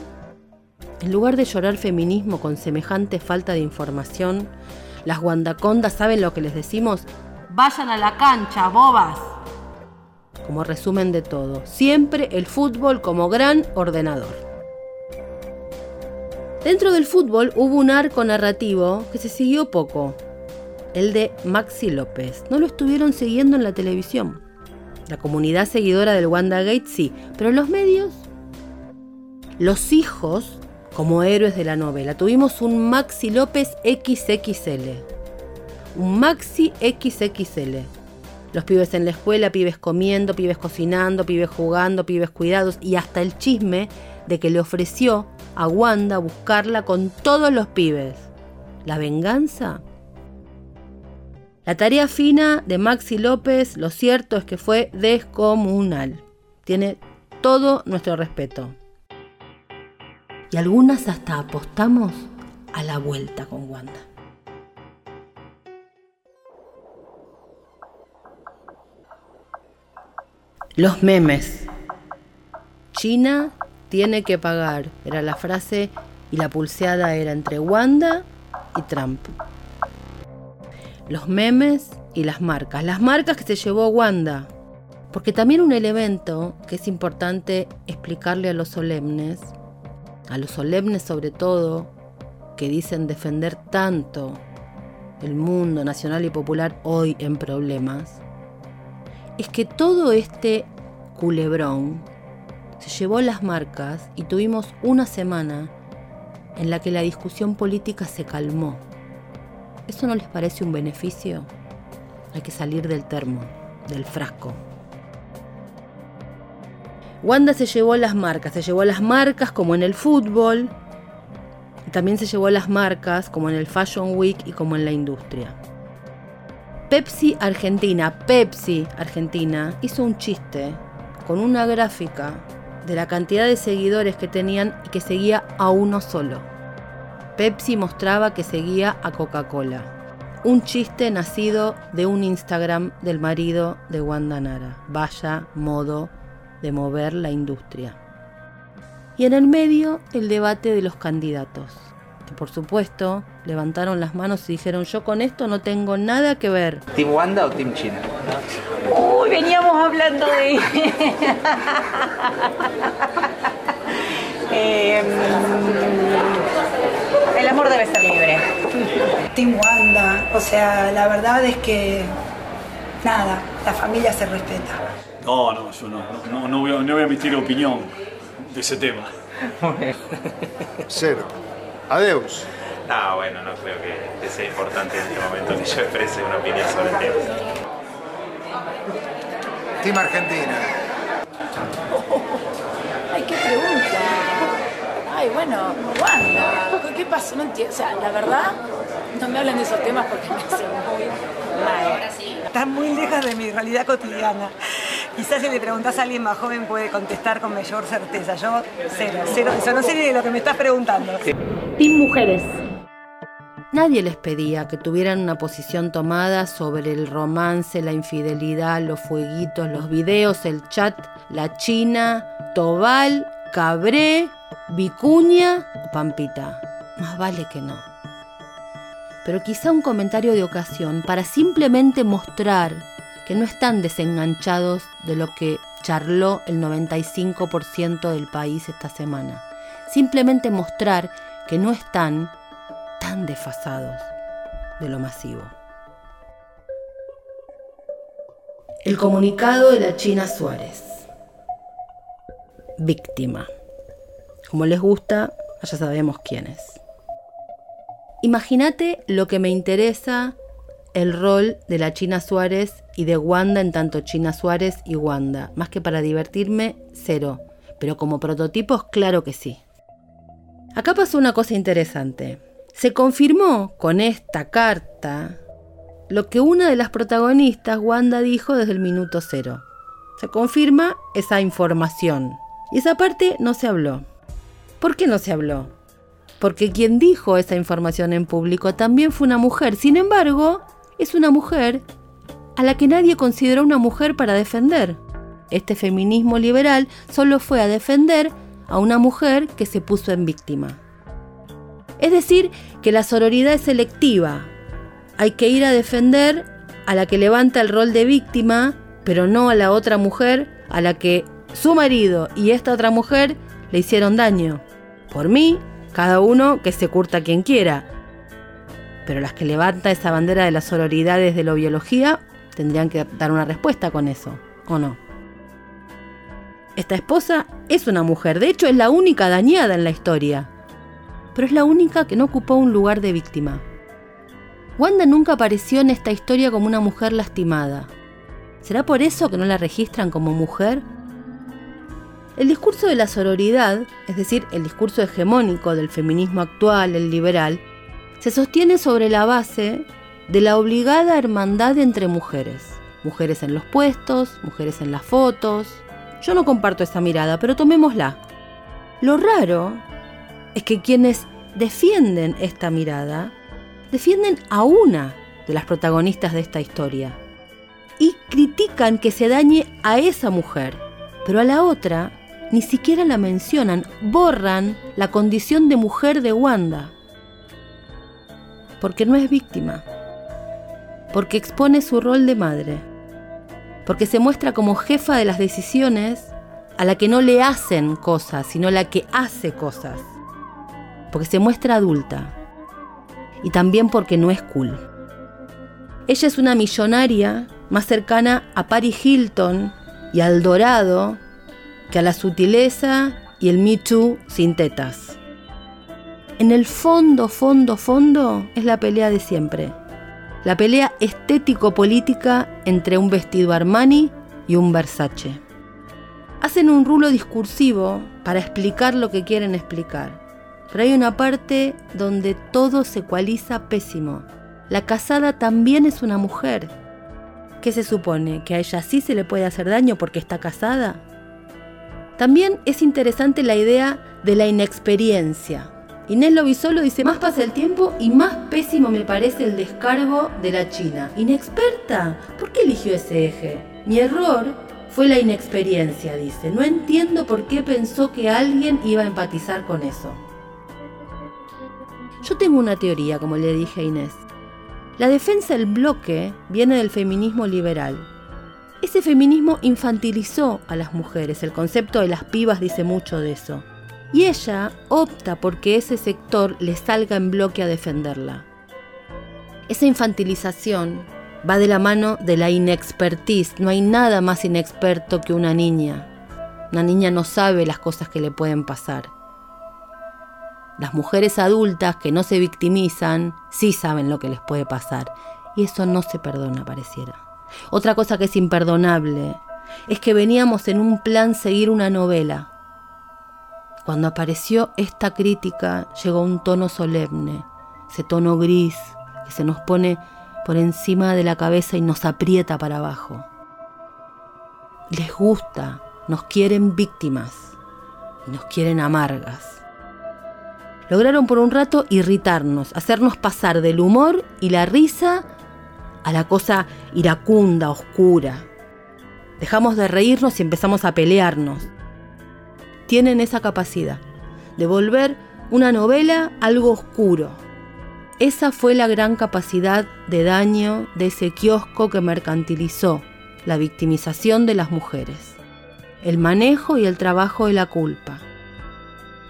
En lugar de llorar feminismo con semejante falta de información, las guandacondas saben lo que les decimos, Vayan a la cancha, bobas. Como resumen de todo, siempre el fútbol como gran ordenador. Dentro del fútbol hubo un arco narrativo que se siguió poco, el de Maxi López. No lo estuvieron siguiendo en la televisión. La comunidad seguidora del WandaGate sí, pero los medios, los hijos como héroes de la novela. Tuvimos un Maxi López XXL un maxi XXL. Los pibes en la escuela, pibes comiendo, pibes cocinando, pibes jugando, pibes cuidados y hasta el chisme de que le ofreció a Wanda buscarla con todos los pibes. ¿La venganza? La tarea fina de Maxi López, lo cierto es que fue descomunal. Tiene todo nuestro respeto. y algunas hasta apostamos a la vuelta con Wanda. Los memes. China tiene que pagar, era la frase y la pulseada era entre Wanda y Trump. Los memes y las marcas. Las marcas que se llevó Wanda. Porque también un elemento que es importante explicarle a los solemnes, a los solemnes sobre todo, que dicen defender tanto el mundo nacional y popular hoy en problemas, es que todo este culebrón se llevó las marcas y tuvimos una semana en la que la discusión política se calmó. ¿Eso no les parece un beneficio? Hay que salir del termo, del frasco. Wanda se llevó las marcas, se llevó las marcas como en el fútbol, también se llevó las marcas como en el Fashion Week y como en la industria. Pepsi Argentina, Pepsi Argentina, hizo un chiste con una gráfica de la cantidad de seguidores que tenían y que seguía a uno solo. Pepsi mostraba que seguía a Coca-Cola. Un chiste nacido de un Instagram del marido de Wanda Nara. Vaya modo de mover la industria. Y en el medio el debate de los candidatos, que por supuesto levantaron las manos y dijeron yo con esto no tengo nada que ver. ¿Team Wanda o Team China? Uy, veníamos hablando de... [laughs] Eh, el amor debe ser libre. Team Wanda, o sea, la verdad es que nada, la familia se respeta. No, no, yo no, no, no voy, a, no voy a emitir opinión de ese tema. Cero. Adeus. No, bueno, no creo que sea importante en este momento que yo exprese una opinión sobre el tema. Team Argentina. [laughs] Ay, qué pregunta. Ay, bueno, Wanda. ¿Qué pasó? No entiendo. O sea, la verdad, no me hablan de esos temas porque me hacen muy mal. Están muy lejos de mi realidad cotidiana. Quizás si le preguntas a alguien más joven puede contestar con mayor certeza. Yo, cero, cero. Eso no sé ni de lo que me estás preguntando. Team Mujeres. Nadie les pedía que tuvieran una posición tomada sobre el romance, la infidelidad, los fueguitos, los videos, el chat, la China, Tobal, Cabré, Vicuña o Pampita. Más vale que no. Pero quizá un comentario de ocasión para simplemente mostrar que no están desenganchados de lo que charló el 95% del país esta semana. Simplemente mostrar que no están tan desfasados de lo masivo. El comunicado de la China Suárez. Víctima. Como les gusta, ya sabemos quién es. Imagínate lo que me interesa el rol de la China Suárez y de Wanda en tanto China Suárez y Wanda. Más que para divertirme, cero. Pero como prototipos, claro que sí. Acá pasó una cosa interesante. Se confirmó con esta carta lo que una de las protagonistas, Wanda, dijo desde el minuto cero. Se confirma esa información. Y esa parte no se habló. ¿Por qué no se habló? Porque quien dijo esa información en público también fue una mujer. Sin embargo, es una mujer a la que nadie consideró una mujer para defender. Este feminismo liberal solo fue a defender a una mujer que se puso en víctima. Es decir, que la sororidad es selectiva. Hay que ir a defender a la que levanta el rol de víctima, pero no a la otra mujer a la que su marido y esta otra mujer le hicieron daño. Por mí, cada uno que se curta quien quiera. Pero las que levantan esa bandera de la sororidad desde la biología tendrían que dar una respuesta con eso, ¿o no? Esta esposa es una mujer, de hecho es la única dañada en la historia, pero es la única que no ocupó un lugar de víctima. Wanda nunca apareció en esta historia como una mujer lastimada. ¿Será por eso que no la registran como mujer? El discurso de la sororidad, es decir, el discurso hegemónico del feminismo actual, el liberal, se sostiene sobre la base de la obligada hermandad entre mujeres. Mujeres en los puestos, mujeres en las fotos. Yo no comparto esa mirada, pero tomémosla. Lo raro es que quienes defienden esta mirada defienden a una de las protagonistas de esta historia y critican que se dañe a esa mujer, pero a la otra ni siquiera la mencionan, borran la condición de mujer de Wanda, porque no es víctima, porque expone su rol de madre, porque se muestra como jefa de las decisiones a la que no le hacen cosas, sino la que hace cosas, porque se muestra adulta y también porque no es cool. Ella es una millonaria más cercana a Paris Hilton y al dorado que a la sutileza y el Me Too sin tetas. En el fondo, fondo, fondo es la pelea de siempre. La pelea estético-política entre un vestido Armani y un Versace. Hacen un rulo discursivo para explicar lo que quieren explicar. Pero hay una parte donde todo se ecualiza pésimo. La casada también es una mujer. ¿Qué se supone? ¿Que a ella sí se le puede hacer daño porque está casada? También es interesante la idea de la inexperiencia. Inés Lobisolo dice, más pasa el tiempo y más pésimo me parece el descargo de la China. ¿Inexperta? ¿Por qué eligió ese eje? Mi error fue la inexperiencia, dice. No entiendo por qué pensó que alguien iba a empatizar con eso. Yo tengo una teoría, como le dije a Inés. La defensa del bloque viene del feminismo liberal, ese feminismo infantilizó a las mujeres, el concepto de las pibas dice mucho de eso. Y ella opta porque ese sector le salga en bloque a defenderla. Esa infantilización va de la mano de la inexpertise. No hay nada más inexperto que una niña. Una niña no sabe las cosas que le pueden pasar. Las mujeres adultas que no se victimizan sí saben lo que les puede pasar. Y eso no se perdona, pareciera. Otra cosa que es imperdonable es que veníamos en un plan seguir una novela. Cuando apareció esta crítica llegó un tono solemne, ese tono gris que se nos pone por encima de la cabeza y nos aprieta para abajo. Les gusta, nos quieren víctimas nos quieren amargas. Lograron por un rato irritarnos, hacernos pasar del humor y la risa a la cosa iracunda, oscura. Dejamos de reírnos y empezamos a pelearnos. Tienen esa capacidad de volver una novela algo oscuro. Esa fue la gran capacidad de daño de ese kiosco que mercantilizó la victimización de las mujeres, el manejo y el trabajo de la culpa.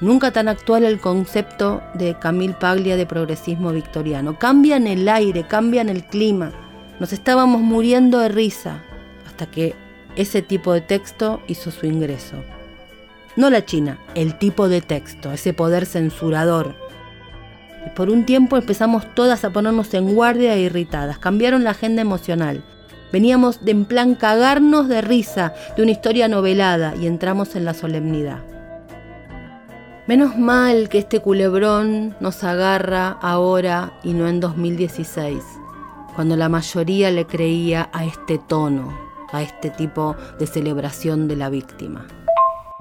Nunca tan actual el concepto de Camille Paglia de progresismo victoriano. Cambian el aire, cambian el clima, nos estábamos muriendo de risa hasta que ese tipo de texto hizo su ingreso. No la China, el tipo de texto, ese poder censurador. Y por un tiempo empezamos todas a ponernos en guardia e irritadas. Cambiaron la agenda emocional. Veníamos de en plan cagarnos de risa de una historia novelada y entramos en la solemnidad. Menos mal que este culebrón nos agarra ahora y no en 2016 cuando la mayoría le creía a este tono, a este tipo de celebración de la víctima.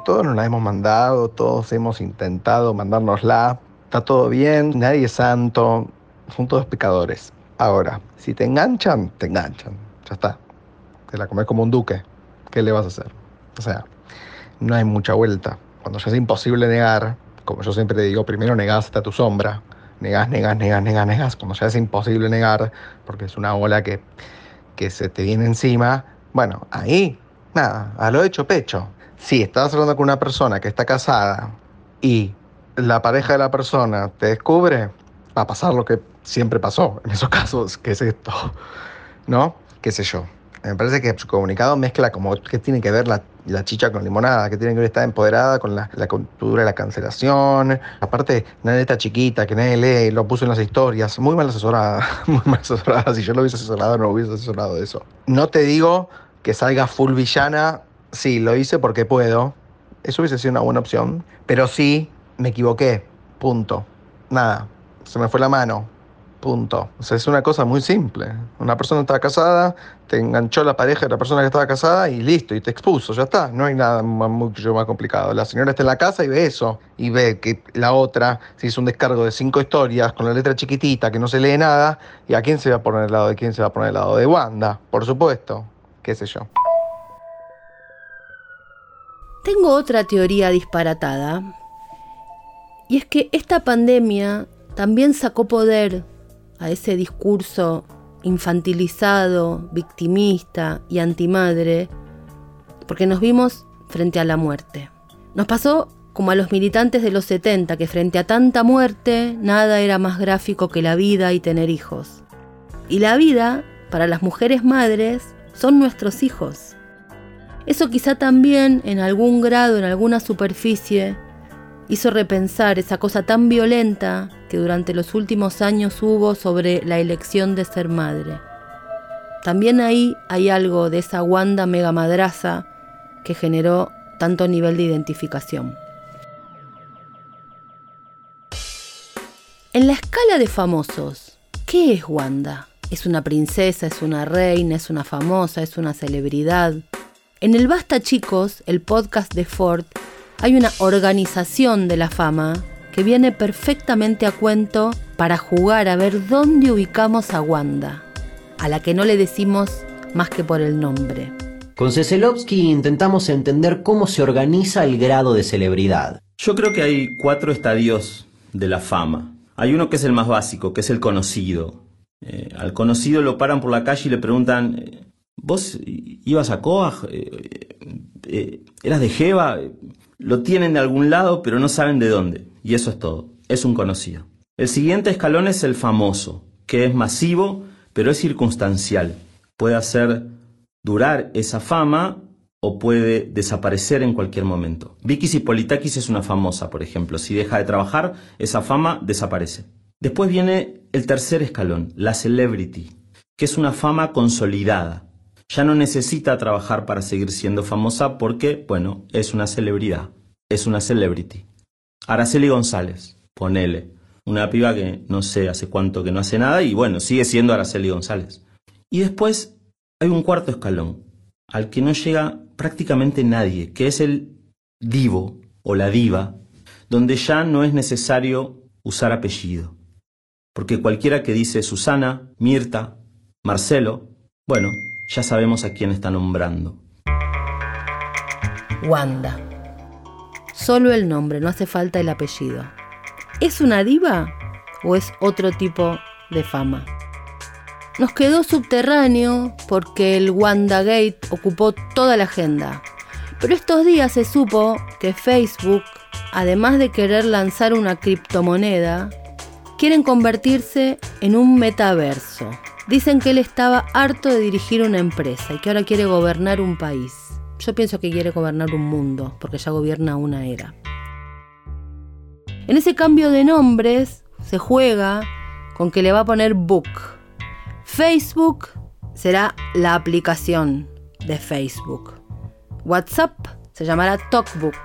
Todos nos la hemos mandado, todos hemos intentado mandárnosla, está todo bien, nadie es santo, son todos pecadores. Ahora, si te enganchan, te enganchan, ya está. Te la comes como un duque, ¿qué le vas a hacer? O sea, no hay mucha vuelta. Cuando ya es imposible negar, como yo siempre digo, primero negaste a tu sombra, negas, negas, negas, negas, negas, como ya es imposible negar, porque es una ola que, que se te viene encima, bueno, ahí, nada, a lo hecho pecho. Si estás hablando con una persona que está casada y la pareja de la persona te descubre, va a pasar lo que siempre pasó en esos [laughs] casos, que es esto, ¿no? ¿Qué sé yo? Me parece que su comunicado mezcla como qué tiene que ver la, chicha con limonada, que tiene que ver estar empoderada con la, cultura de la cancelación. Aparte, una neta chiquita que nadie lee, lo puso en las historias, muy mal asesorada, [laughs] muy mal asesorada. Si yo lo hubiese asesorado, no hubiese asesorado eso. No te digo que salga full villana, sí, lo hice porque puedo. Eso hubiese sido una buena opción, pero sí me equivoqué, punto. Nada, se me fue la mano, Punto. O sea, es una cosa muy simple. Una persona estaba casada, te enganchó la pareja de la persona que estaba casada y listo, y te expuso, ya está. No hay nada mucho más complicado. La señora está en la casa y ve eso, y ve que la otra se hizo un descargo de cinco historias con la letra chiquitita que no se lee nada, y a quién se va a poner al lado de quién se va a poner al lado de Wanda, por supuesto. Qué sé yo. Tengo otra teoría disparatada. Y es que esta pandemia también sacó poder a ese discurso infantilizado, victimista y antimadre, porque nos vimos frente a la muerte. Nos pasó como a los militantes de los 70, que frente a tanta muerte nada era más gráfico que la vida y tener hijos. Y la vida, para las mujeres madres, son nuestros hijos. Eso quizá también, en algún grado, en alguna superficie, hizo repensar esa cosa tan violenta que durante los últimos años hubo sobre la elección de ser madre. También ahí hay algo de esa Wanda mega madraza que generó tanto nivel de identificación. En la escala de famosos, ¿qué es Wanda? ¿Es una princesa? ¿Es una reina? ¿Es una famosa? ¿Es una celebridad? En el Basta Chicos, el podcast de Ford, hay una organización de la fama que viene perfectamente a cuento para jugar a ver dónde ubicamos a Wanda, a la que no le decimos más que por el nombre. Con Ceselovsky intentamos entender cómo se organiza el grado de celebridad. Yo creo que hay cuatro estadios de la fama. Hay uno que es el más básico, que es el conocido. Eh, al conocido lo paran por la calle y le preguntan, eh, ¿vos ibas a Coag? Eh, eh, ¿Eras de Jeva? Lo tienen de algún lado, pero no saben de dónde. Y eso es todo. Es un conocido. El siguiente escalón es el famoso, que es masivo, pero es circunstancial. Puede hacer durar esa fama o puede desaparecer en cualquier momento. Vicky Sipolitakis es una famosa, por ejemplo. Si deja de trabajar, esa fama desaparece. Después viene el tercer escalón, la celebrity, que es una fama consolidada. Ya no necesita trabajar para seguir siendo famosa porque, bueno, es una celebridad, es una celebrity. Araceli González, ponele, una piba que no sé hace cuánto que no hace nada y bueno, sigue siendo Araceli González. Y después hay un cuarto escalón, al que no llega prácticamente nadie, que es el divo o la diva, donde ya no es necesario usar apellido. Porque cualquiera que dice Susana, Mirta, Marcelo, bueno, ya sabemos a quién está nombrando. Wanda. Solo el nombre, no hace falta el apellido. ¿Es una diva o es otro tipo de fama? Nos quedó subterráneo porque el WandaGate ocupó toda la agenda. Pero estos días se supo que Facebook, además de querer lanzar una criptomoneda, quieren convertirse en un metaverso. Dicen que él estaba harto de dirigir una empresa y que ahora quiere gobernar un país. Yo pienso que quiere gobernar un mundo, porque ya gobierna una era. En ese cambio de nombres se juega con que le va a poner book. Facebook será la aplicación de Facebook. WhatsApp se llamará Talkbook.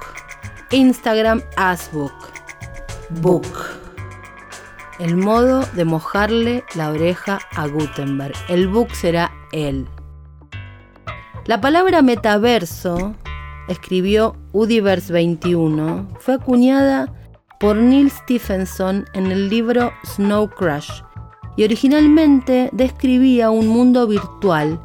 Instagram Asbook. Book. El modo de mojarle la oreja a Gutenberg. El book será él. La palabra metaverso, escribió Udiverse21, fue acuñada por Neil Stephenson en el libro Snow Crash y originalmente describía un mundo virtual,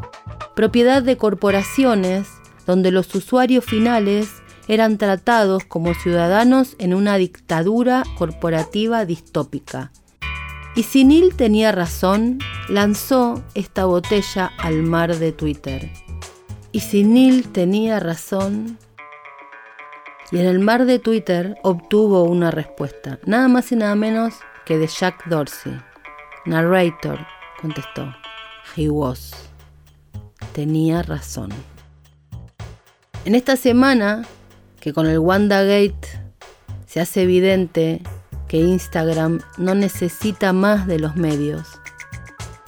propiedad de corporaciones donde los usuarios finales eran tratados como ciudadanos en una dictadura corporativa distópica. Y si Neil tenía razón, lanzó esta botella al mar de Twitter. Y si Neil tenía razón, y en el mar de Twitter obtuvo una respuesta, nada más y nada menos que de Jack Dorsey. Narrator contestó, he was. Tenía razón. En esta semana, que con el WandaGate se hace evidente Instagram no necesita más de los medios,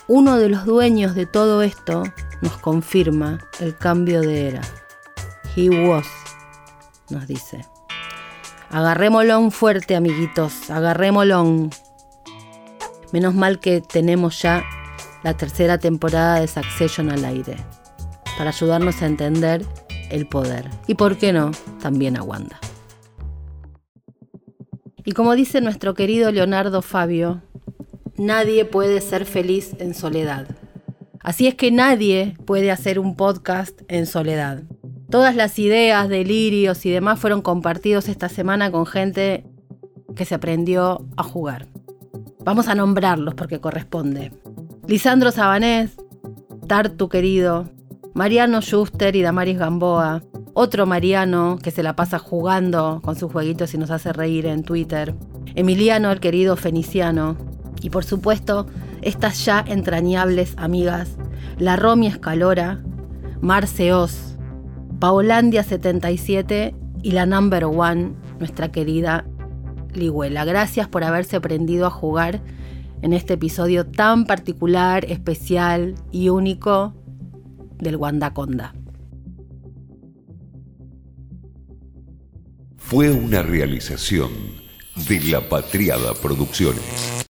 uno de los dueños de todo esto nos confirma el cambio de era. He was, nos dice. Agarrémoslo fuerte, amiguitos, agarrémoslo. Menos mal que tenemos ya la tercera temporada de Succession al aire, para ayudarnos a entender el poder. Y por qué no, también a Wanda. Y como dice nuestro querido Leonardo Fabio, nadie puede ser feliz en soledad. Así es que nadie puede hacer un podcast en soledad. Todas las ideas, delirios y demás fueron compartidos esta semana con gente que se aprendió a jugar. Vamos a nombrarlos porque corresponde. Lisandro Sabanés, Tartu querido, Mariano Schuster y Damaris Gamboa, otro Mariano que se la pasa jugando con sus jueguitos y nos hace reír en Twitter, Emiliano el querido Feniciano, y por supuesto estas ya entrañables amigas, la Romy Escalora, Marce Oz, Paolandia77 y la Number One, nuestra querida Ligüela. Gracias por haberse aprendido a jugar en este episodio tan particular, especial y único del Wandaconda. Fue una realización de La Patriada Producciones.